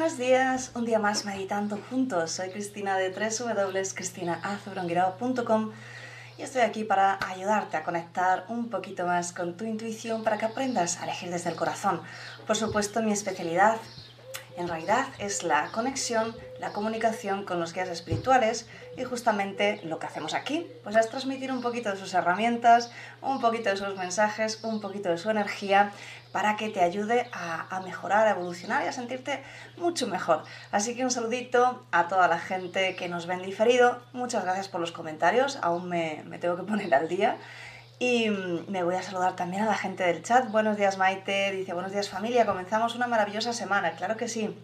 Buenos días, un día más meditando juntos. Soy Cristina de www.cristinaazuronguirao.com y estoy aquí para ayudarte a conectar un poquito más con tu intuición para que aprendas a elegir desde el corazón. Por supuesto, mi especialidad en realidad es la conexión, la comunicación con los guías espirituales y justamente lo que hacemos aquí, pues es transmitir un poquito de sus herramientas, un poquito de sus mensajes, un poquito de su energía para que te ayude a, mejorar, a evolucionar y a sentirte mucho mejor. Así que un saludito a toda la gente que nos ven diferido. Muchas gracias por los comentarios, aún me, me tengo que poner al día. Y mm, me voy a saludar también a la gente del chat. Buenos días Maite, dice buenos días familia, comenzamos una maravillosa semana, claro que sí.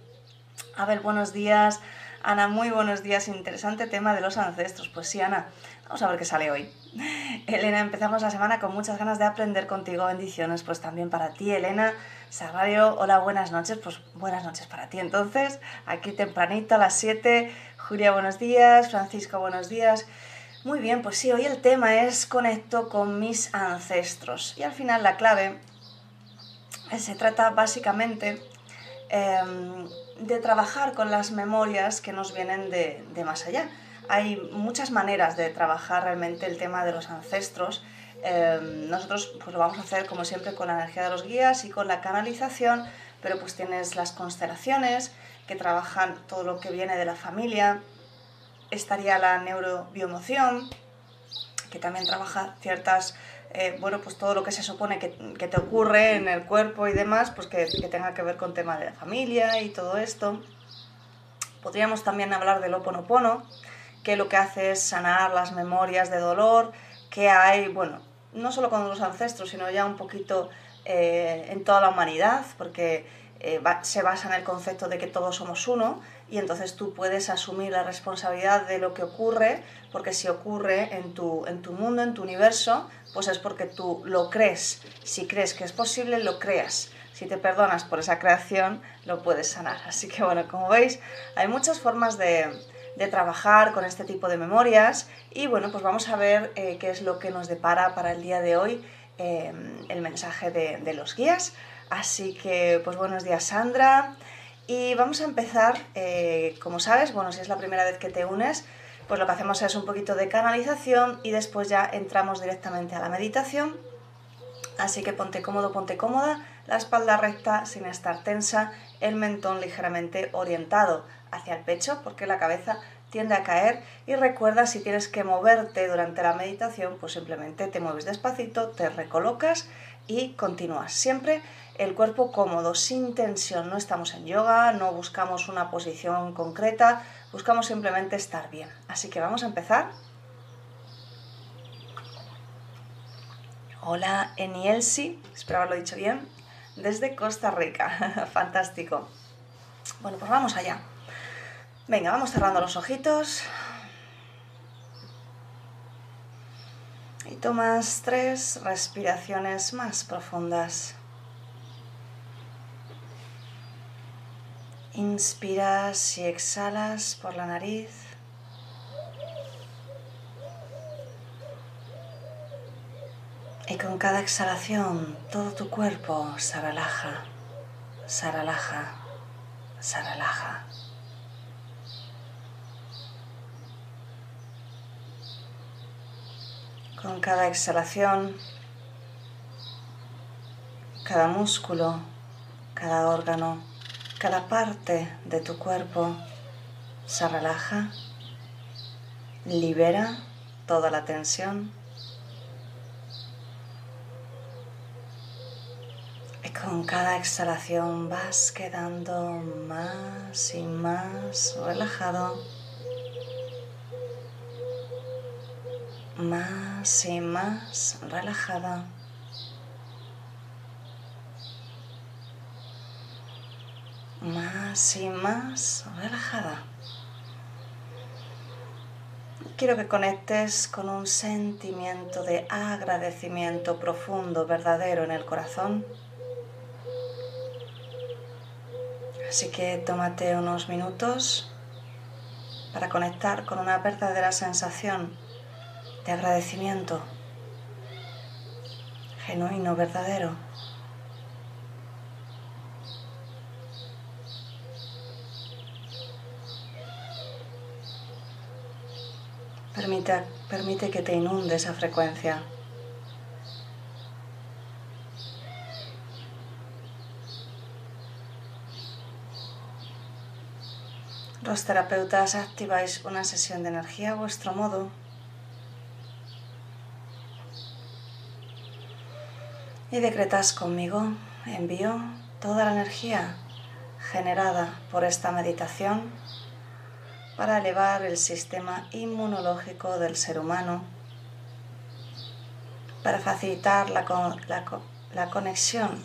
Abel, buenos días. Ana, muy buenos días. Interesante tema de los ancestros. Pues sí, Ana, vamos a ver qué sale hoy. Elena, empezamos la semana con muchas ganas de aprender contigo. Bendiciones, pues también para ti, Elena. Sagario, hola, buenas noches. Pues buenas noches para ti. Entonces, aquí tempranito a las 7. Julia, buenos días. Francisco, buenos días. Muy bien, pues sí, hoy el tema es conecto con mis ancestros. Y al final la clave eh, se trata básicamente em, de trabajar con las memorias que nos vienen de, más allá. Hay muchas maneras de trabajar realmente el tema de los ancestros. Em, nosotros pues lo vamos a hacer como siempre con la energía de los guías y con la canalización, pero pues tienes las constelaciones que trabajan todo lo que viene de la familia, estaría la neurobiomoción, que también trabaja ciertas, eh, bueno, pues todo lo que se supone que, te ocurre en el cuerpo y demás, pues que, tenga que ver con tema de la familia y todo esto. Podríamos también hablar del oponopono, que lo que hace es sanar las memorias de dolor que hay, bueno, no solo con los ancestros, sino ya un poquito eh, en toda la humanidad, porque eh, se basa en el concepto de que todos somos uno y entonces tú puedes asumir la responsabilidad de lo que ocurre, porque si ocurre en tu, en tu mundo, en tu universo, pues es porque tú lo crees. Si crees que es posible, lo creas. Si te perdonas por esa creación, lo puedes sanar. Así que bueno, como veis, hay muchas formas de, de trabajar con este tipo de memorias y bueno, pues vamos a ver eh, qué es lo que nos depara para el día de hoy eh, el mensaje de, de los guías. Así que, pues buenos días Sandra. Y vamos a empezar, eh, como sabes, bueno, si es la primera vez que te unes, pues lo que hacemos es un poquito de canalización y después ya entramos directamente a la meditación. Así que ponte cómodo, ponte cómoda, la espalda recta sin estar tensa, el mentón ligeramente orientado hacia el pecho porque la cabeza tiende a caer y recuerda si tienes que moverte durante la meditación, pues simplemente te mueves despacito, te recolocas y continúas. Siempre el cuerpo cómodo, sin tensión. No estamos en yoga, no buscamos una posición concreta, buscamos simplemente estar bien. Así que vamos a empezar. Hola Enielsi, espero haberlo dicho bien, desde Costa Rica. Fantástico. Bueno, pues vamos allá. Venga, vamos cerrando los ojitos. Y tomas tres respiraciones más profundas. Inspiras y exhalas por la nariz. Y con cada exhalación todo tu cuerpo se relaja, se relaja, se relaja. Con cada exhalación, cada músculo, cada órgano cada parte de tu cuerpo se relaja, libera toda la tensión y con cada exhalación vas quedando más y más relajado, más y más relajada. Más y más relajada. Quiero que conectes con un sentimiento de agradecimiento profundo, verdadero en el corazón. Así que tómate unos minutos para conectar con una verdadera sensación de agradecimiento genuino, verdadero. Permite, permite que te inunde esa frecuencia. Los terapeutas activáis una sesión de energía a vuestro modo. Y decretas conmigo, envío toda la energía generada por esta meditación para elevar el sistema inmunológico del ser humano, para facilitar la, la, la conexión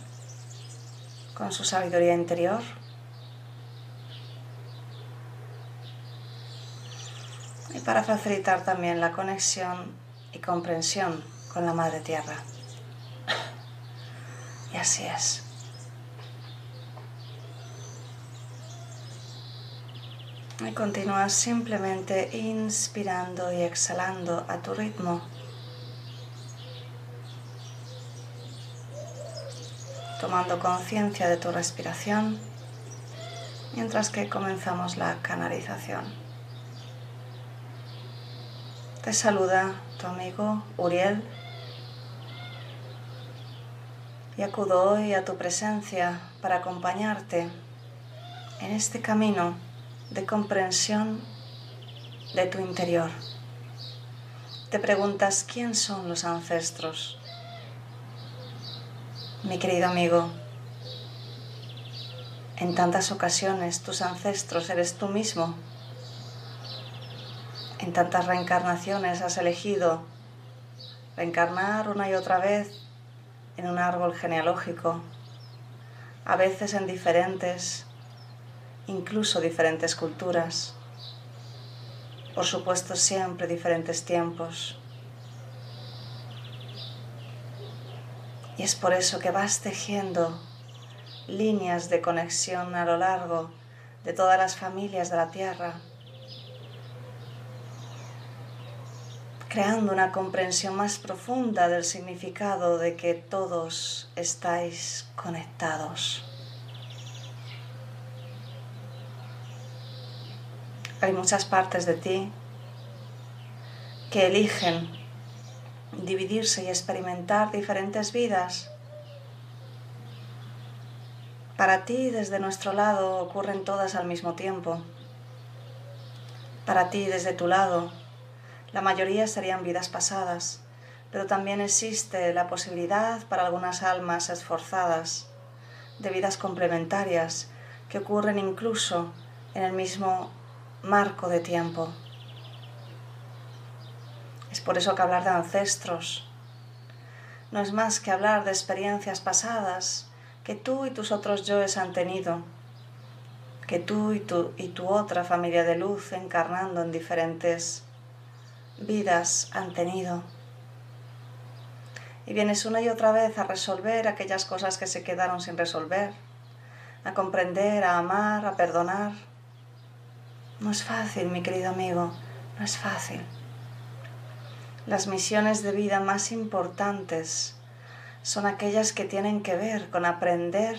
con su sabiduría interior y para facilitar también la conexión y comprensión con la Madre Tierra. Y así es. Y continúas simplemente inspirando y exhalando a tu ritmo. Tomando conciencia de tu respiración mientras que comenzamos la canalización. Te saluda tu amigo Uriel y acudo hoy a tu presencia para acompañarte en este camino de comprensión de tu interior. Te preguntas quién son los ancestros. Mi querido amigo, en tantas ocasiones tus ancestros eres tú mismo en tantas reencarnaciones has elegido reencarnar una y otra vez en un árbol genealógico, a veces en diferentes, incluso diferentes culturas, por supuesto siempre diferentes tiempos. Y es por eso que vas tejiendo líneas de conexión a lo largo de todas las familias de la Tierra creando una comprensión más profunda del significado de que todos estáis conectados. Hay muchas partes de ti que eligen dividirse y experimentar diferentes vidas. Para ti, desde nuestro lado, ocurren todas al mismo tiempo. Para ti, desde tu lado, la mayoría serían vidas pasadas, pero también existe la posibilidad para algunas almas esforzadas de vidas complementarias que ocurren incluso en el mismo marco de tiempo. Es por eso que hablar de ancestros no es más que hablar de experiencias pasadas que tú y tus otros yoes han tenido, que tú y tu, y tu otra familia de luz encarnando en diferentes vidas han tenido. Y vienes una y otra vez a resolver aquellas cosas que se quedaron sin resolver, a comprender, a amar, a perdonar. No es fácil, mi querido amigo, no es fácil. Las misiones de vida más importantes son aquellas que tienen que ver con aprender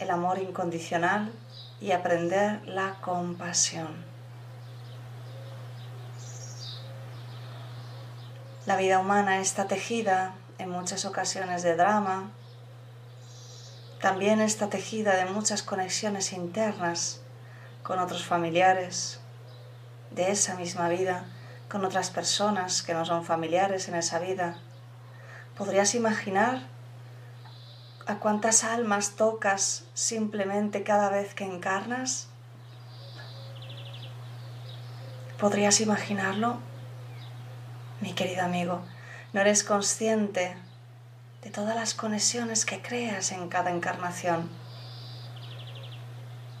el amor incondicional y aprender la compasión. La vida humana está tejida en muchas ocasiones de drama, también está tejida de muchas conexiones internas con otros familiares de esa misma vida, con otras personas que no son familiares en esa vida. ¿Podrías imaginar a cuántas almas tocas simplemente cada vez que encarnas? ¿Podrías imaginarlo? mi querido amigo, no eres consciente de todas las conexiones que creas en cada encarnación.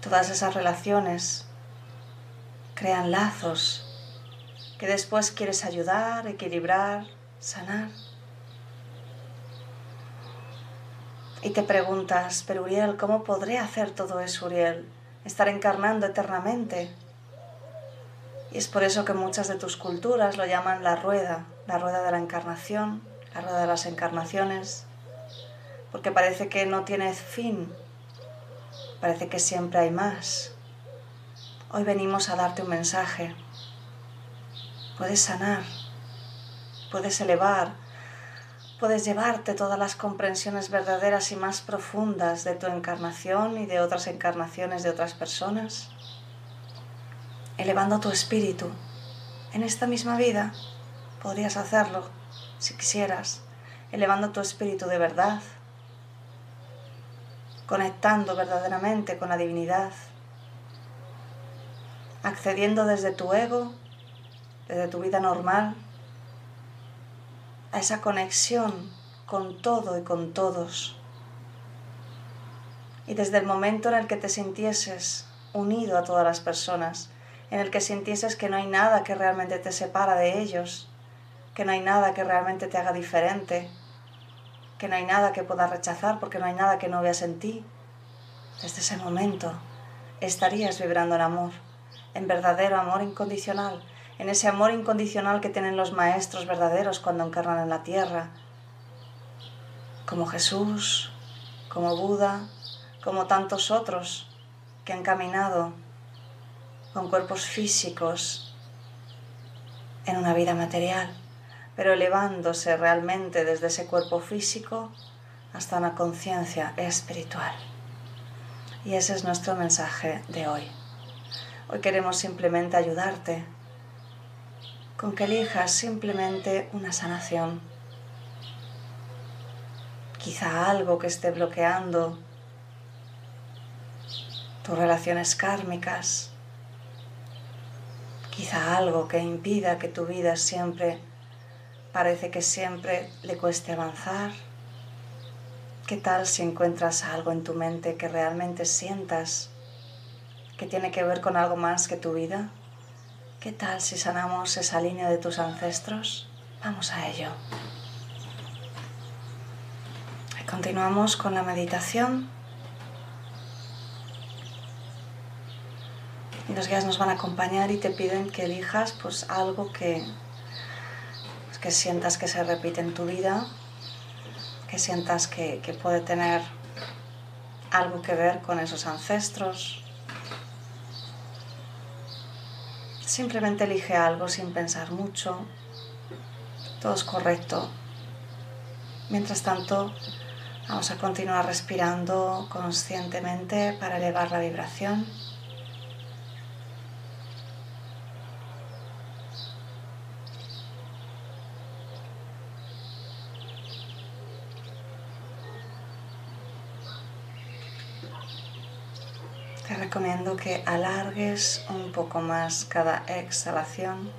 Todas esas relaciones crean lazos que después quieres ayudar, equilibrar, sanar. Y te preguntas, pero Uriel, ¿cómo podré hacer todo eso, Uriel? Estar encarnando eternamente. Y es por eso que muchas de tus culturas lo llaman la rueda, la rueda de la encarnación, la rueda de las encarnaciones, porque parece que no tiene fin, parece que siempre hay más. Hoy venimos a darte un mensaje. Puedes sanar, puedes elevar, puedes llevarte todas las comprensiones verdaderas y más profundas de tu encarnación y de otras encarnaciones de otras personas, elevando tu espíritu. En esta misma vida podrías hacerlo si quisieras, elevando tu espíritu de verdad, conectando verdaderamente con la divinidad, accediendo desde tu ego, desde tu vida normal, a esa conexión con todo y con todos. Y desde el momento en el que te sintieses unido a todas las personas, en el que sintieses que no hay nada que realmente te separa de ellos, que no hay nada que realmente te haga diferente, que no hay nada que puedas rechazar porque no hay nada que no veas en ti, desde ese momento estarías vibrando en amor en verdadero amor incondicional, en ese amor incondicional que tienen los maestros verdaderos cuando encarnan en la tierra, como Jesús, como Buda, como tantos otros que han caminado con cuerpos físicos en una vida material, pero elevándose realmente desde ese cuerpo físico hasta una conciencia espiritual. Y ese es nuestro mensaje de hoy. Hoy queremos simplemente ayudarte con que elijas simplemente una sanación. Quizá algo que esté bloqueando tus relaciones kármicas. Quizá algo que impida que tu vida siempre parece que siempre le cueste avanzar. ¿Qué tal si encuentras algo en tu mente que realmente sientas que tiene que ver con algo más que tu vida? ¿Qué tal si sanamos esa línea de tus ancestros? Vamos a ello. Continuamos con la meditación. Y los guías nos van a acompañar y te piden que elijas pues algo que, que sientas que se repite en tu vida, que sientas que, puede tener algo que ver con esos ancestros, Simplemente elige algo sin pensar mucho. Todo es correcto. Mientras tanto, vamos a continuar respirando conscientemente para elevar la vibración. Recomiendo que alargues un poco más cada exhalación.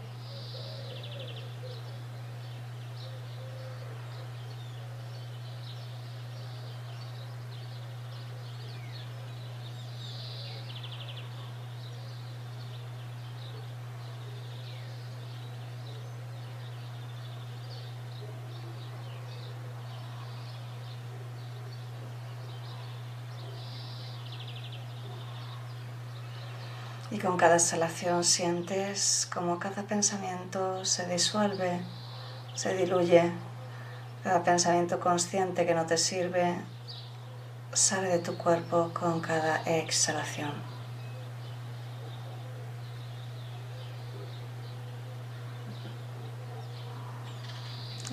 Con cada exhalación sientes como cada pensamiento se disuelve, se diluye. Cada pensamiento consciente que no te sirve sale de tu cuerpo con cada exhalación.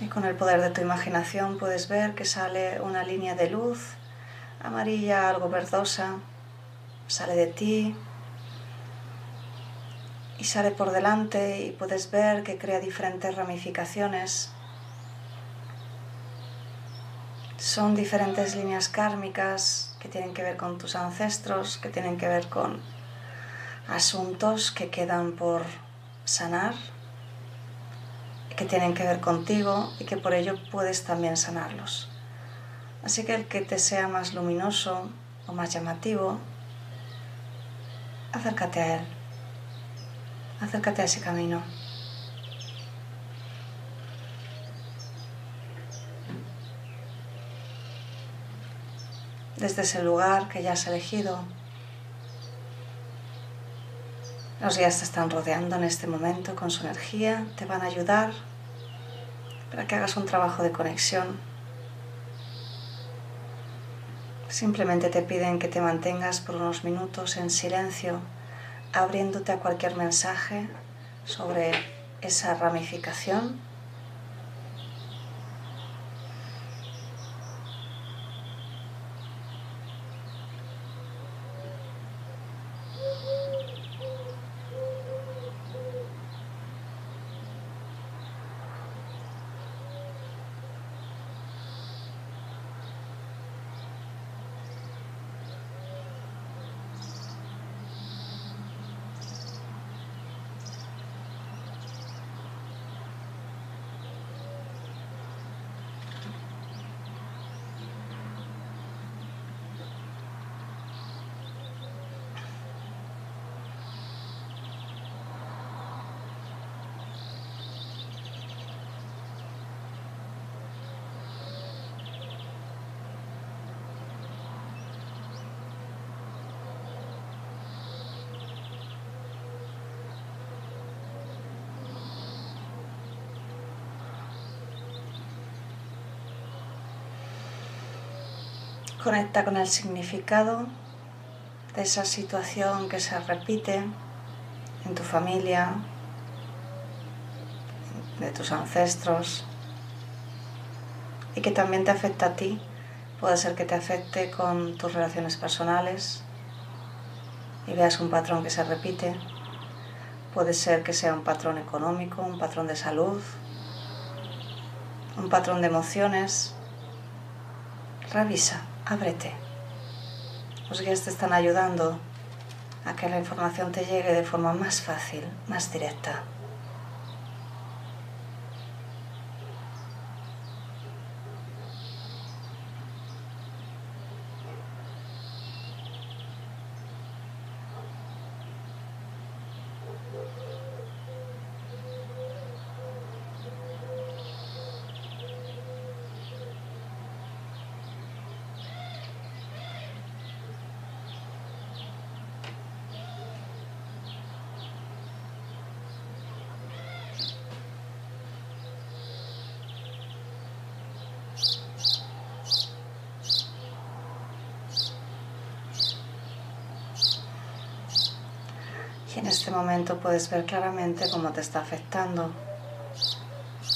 Y con el poder de tu imaginación puedes ver que sale una línea de luz amarilla, algo verdosa, sale de ti, y sale por delante y puedes ver que crea diferentes ramificaciones. Son diferentes líneas kármicas que tienen que ver con tus ancestros, que tienen que ver con asuntos que quedan por sanar, que tienen que ver contigo y que por ello puedes también sanarlos. Así que el que te sea más luminoso o más llamativo, acércate a Él, acércate a ese camino. Desde ese lugar que ya has elegido, los guías te están rodeando en este momento con su energía, te van a ayudar para que hagas un trabajo de conexión. Simplemente te piden que te mantengas por unos minutos en silencio, abriéndote a cualquier mensaje sobre esa ramificación Conecta con el significado de esa situación que se repite en tu familia, de tus ancestros y que también te afecta a ti. Puede ser que te afecte con tus relaciones personales y veas un patrón que se repite. Puede ser que sea un patrón económico, un patrón de salud, un patrón de emociones. Revisa ábrete. Los guías te están ayudando a que la información te llegue de forma más fácil, más directa. Y en este puedes ver claramente cómo te está afectando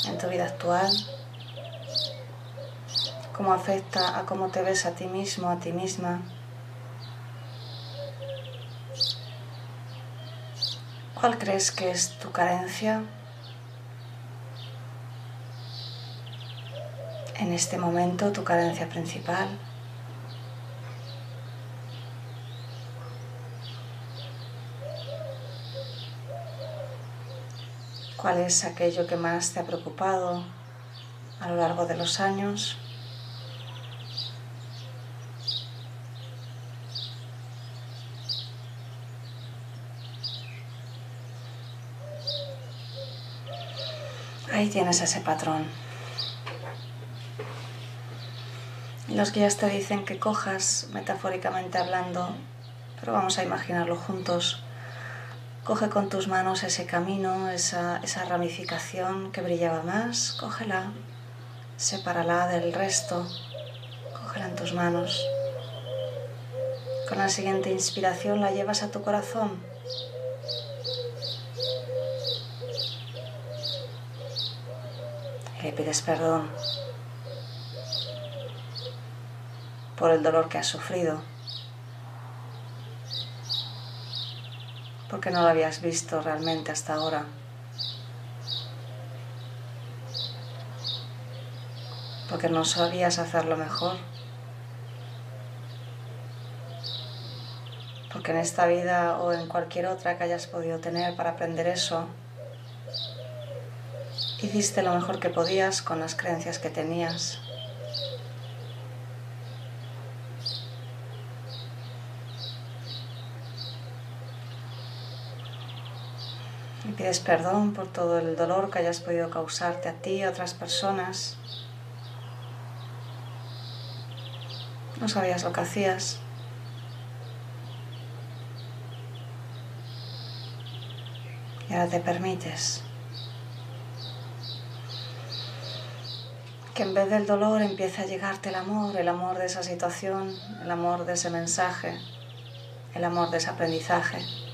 en tu vida actual, cómo afecta a cómo te ves a ti mismo, a ti misma. ¿Cuál crees que es tu carencia en este momento, tu carencia principal? ¿Cuál es aquello que más te ha preocupado a lo largo de los años? Ahí tienes ese patrón. Los guías te dicen que cojas, metafóricamente hablando, pero vamos a imaginarlo juntos, Coge con tus manos ese camino, esa, ramificación que brillaba más, cógela, sepárala del resto, cógela en tus manos. Con la siguiente inspiración la llevas a tu corazón. Y le pides perdón por el dolor que has sufrido. Porque no lo habías visto realmente hasta ahora. Porque no sabías hacerlo mejor. Porque en esta vida o en cualquier otra que hayas podido tener para aprender eso, hiciste lo mejor que podías con las creencias que tenías. Y pides perdón por todo el dolor que hayas podido causarte a ti y a otras personas. No sabías lo que hacías. Y ahora te permites que en vez del dolor empiece a llegarte el amor, el amor de esa situación, el amor de ese mensaje, el amor de ese aprendizaje.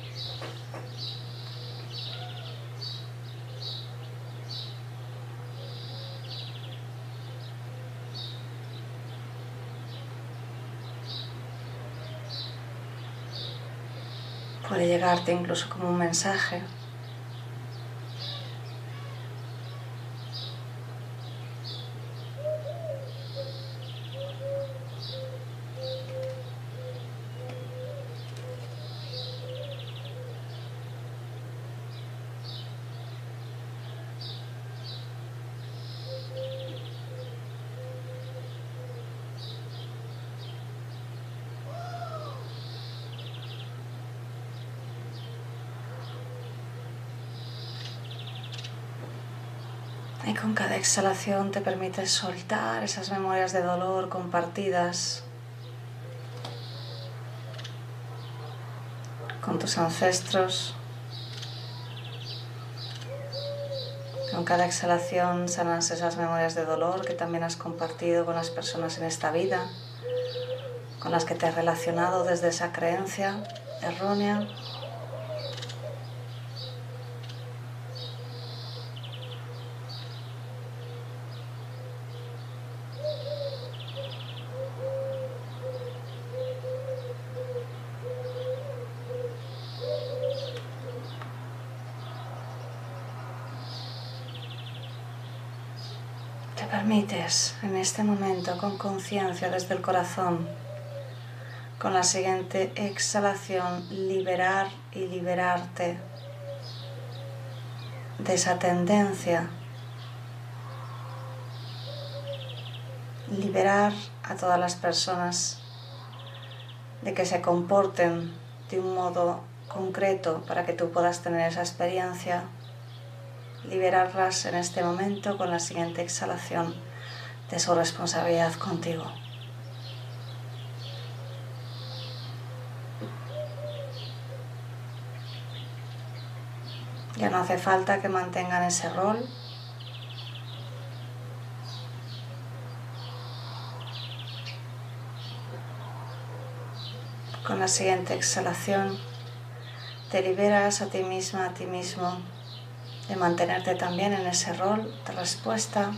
Puede llegarte incluso como un mensaje Y con cada exhalación te permites soltar esas memorias de dolor compartidas con tus ancestros. Con cada exhalación sanas esas memorias de dolor que también has compartido con las personas en esta vida, con las que te has relacionado desde esa creencia errónea. Permites en este momento con conciencia desde el corazón, con la siguiente exhalación, liberar y liberarte de esa tendencia, liberar a todas las personas de que se comporten de un modo concreto para que tú puedas tener esa experiencia liberarlas en este momento con la siguiente exhalación de su responsabilidad contigo. Ya no hace falta que mantengan ese rol. Con la siguiente exhalación te liberas a ti misma, a ti mismo de mantenerte también en ese rol de respuesta.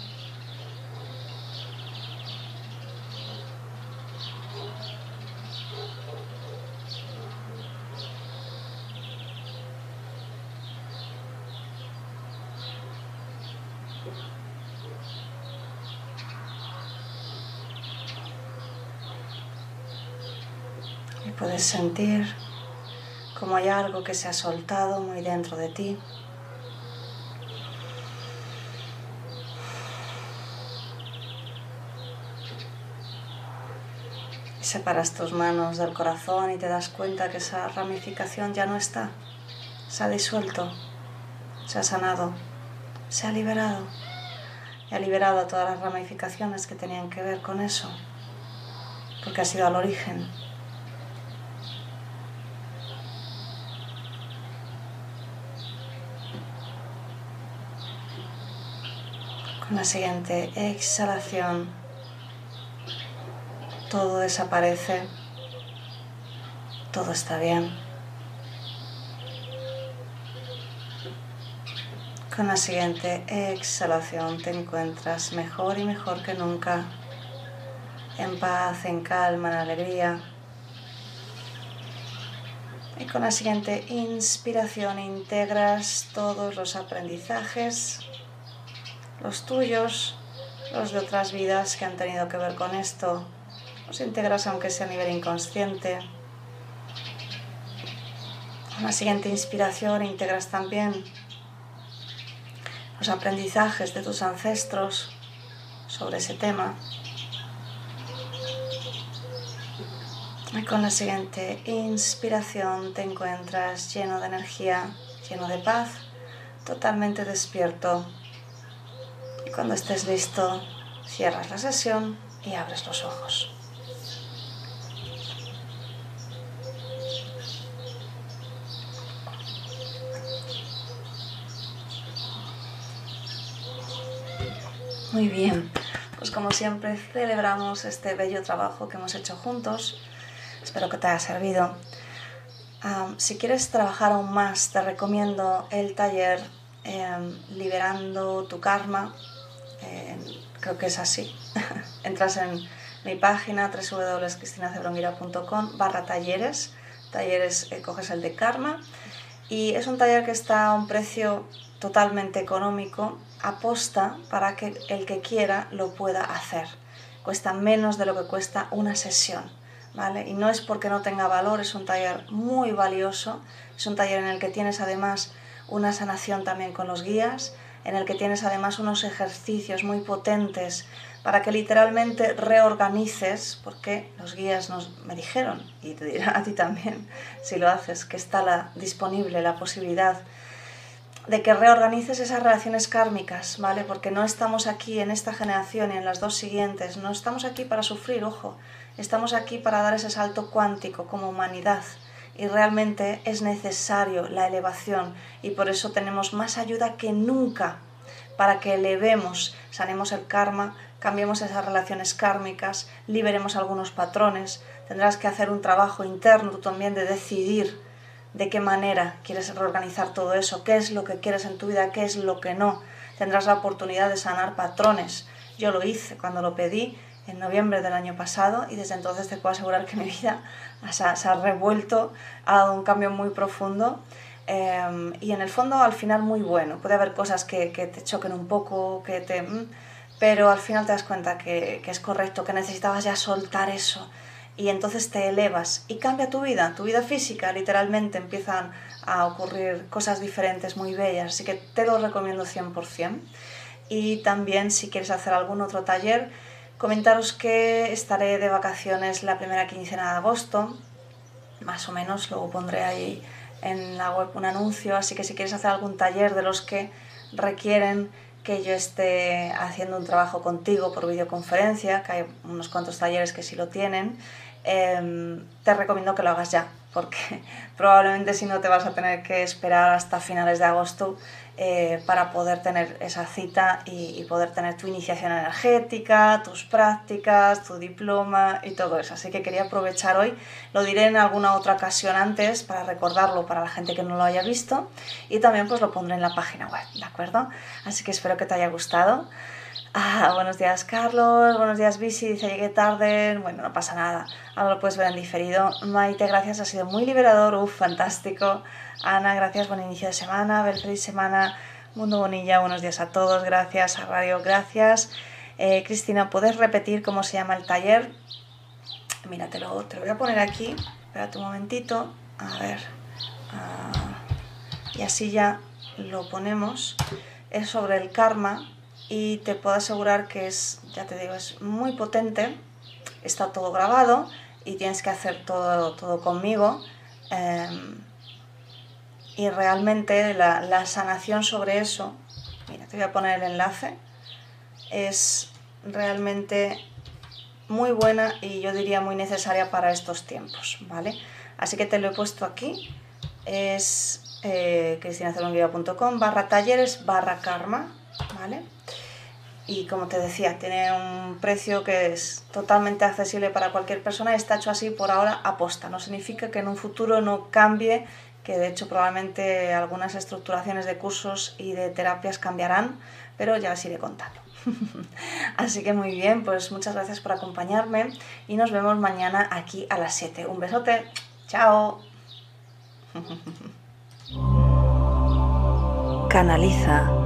Y puedes sentir como hay algo que se ha soltado muy dentro de ti. Separas tus manos del corazón y te das cuenta que esa ramificación ya no está, se ha disuelto, se ha sanado, se ha liberado y ha liberado a todas las ramificaciones que tenían que ver con eso, porque ha sido al origen. Con la siguiente exhalación todo desaparece, todo está bien. Con la siguiente exhalación te encuentras mejor y mejor que nunca, en paz, en calma, en alegría. Y con la siguiente inspiración integras todos los aprendizajes, los tuyos, los de otras vidas que han tenido que ver con esto, los integras aunque sea a nivel inconsciente. Con la siguiente inspiración integras también los aprendizajes de tus ancestros sobre ese tema. Y con la siguiente inspiración te encuentras lleno de energía, lleno de paz totalmente despierto. Y cuando estés listo, cierras la sesión y abres los ojos. Muy bien, pues como siempre celebramos este bello trabajo que hemos hecho juntos. Espero que te haya servido. si quieres trabajar aún más, te recomiendo el taller em, Liberando tu Karma. creo que es así. Entras en mi página www.cristinacebronguira.com barra talleres. Talleres, eh, coges el de Karma. Y es un taller que está a un precio totalmente económico aposta para que el que quiera lo pueda hacer. Cuesta menos de lo que cuesta una sesión, ¿vale? Y no es porque no tenga valor, es un taller muy valioso, es un taller en el que tienes además una sanación también con los guías, en el que tienes además unos ejercicios muy potentes para que literalmente reorganices, porque los guías nos, me dijeron, y te dirán a ti también, si lo haces, que está la, disponible la posibilidad de que reorganices esas relaciones kármicas, ¿vale? Porque no estamos aquí en esta generación y en las dos siguientes, no estamos aquí para sufrir, ojo, estamos aquí para dar ese salto cuántico como humanidad. Y realmente es necesario la elevación. Y por eso tenemos más ayuda que nunca para que elevemos, sanemos el karma, cambiemos esas relaciones kármicas, liberemos algunos patrones, tendrás que hacer un trabajo interno también de decidir de qué manera quieres reorganizar todo eso, qué es lo que quieres en tu vida, qué es lo que no. Tendrás la oportunidad de sanar patrones. Yo lo hice cuando lo pedí en noviembre del año pasado y desde entonces te puedo asegurar que mi vida se ha, revuelto, ha dado un cambio muy profundo em, y en el fondo al final muy bueno. Puede haber cosas que, te choquen un poco, que te... Mm, pero al final te das cuenta que, que es correcto, que necesitabas ya soltar eso y entonces te elevas y cambia tu vida, tu vida física, literalmente empiezan a ocurrir cosas diferentes muy bellas, así que te lo recomiendo 100%. Y también si quieres hacer algún otro taller, comentaros que estaré de vacaciones la primera quincena de agosto, más o menos, luego pondré ahí en la web un anuncio, así que si quieres hacer algún taller de los que requieren que yo esté haciendo un trabajo contigo por videoconferencia, que hay unos cuantos talleres que sí lo tienen, Em, te recomiendo que lo hagas ya, porque probablemente si no te vas a tener que esperar hasta finales de agosto eh, para poder tener esa cita y, poder tener tu iniciación energética, tus prácticas, tu diploma y todo eso. Así que quería aprovechar hoy, lo diré en alguna otra ocasión antes para recordarlo para la gente que no lo haya visto y también pues lo pondré en la página web, ¿de acuerdo? Así que espero que te haya gustado. Ah, buenos días Carlos, buenos días Bisi, dice llegué tarde, bueno, no pasa nada, ahora lo puedes ver en diferido. Maite, gracias, ha sido muy liberador, uff, fantástico. Ana, gracias, buen inicio de semana, ver feliz semana. Mundo Bonilla, buenos días a todos, gracias, a Radio, gracias. Eh, Cristina, ¿puedes repetir cómo se llama el taller? Mira, te lo, te voy a poner aquí, espérate un momentito, a ver, ah, y así ya lo ponemos. Es sobre el karma, y te puedo asegurar que es, ya te digo, es muy potente, está todo grabado y tienes que hacer todo, todo conmigo. Em, y realmente la, sanación sobre eso, mira, te voy a poner el enlace, es realmente muy buena y yo diría muy necesaria para estos tiempos, ¿vale? Así que te lo he puesto aquí, es eh, barra talleres barra karma, ¿vale? Y como te decía, tiene un precio que es totalmente accesible para cualquier persona y está hecho así por ahora aposta. No significa que en un futuro no cambie, que de hecho probablemente algunas estructuraciones de cursos y de terapias cambiarán, pero ya las iré contando. así que muy bien, pues muchas gracias por acompañarme y nos vemos mañana aquí a las 7. Un besote, chao. Canaliza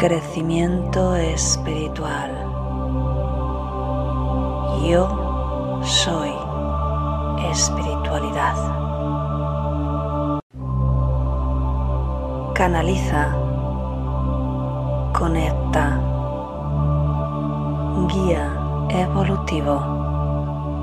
Crecimiento espiritual. Yo soy espiritualidad. Canaliza. Conecta. Guía evolutivo.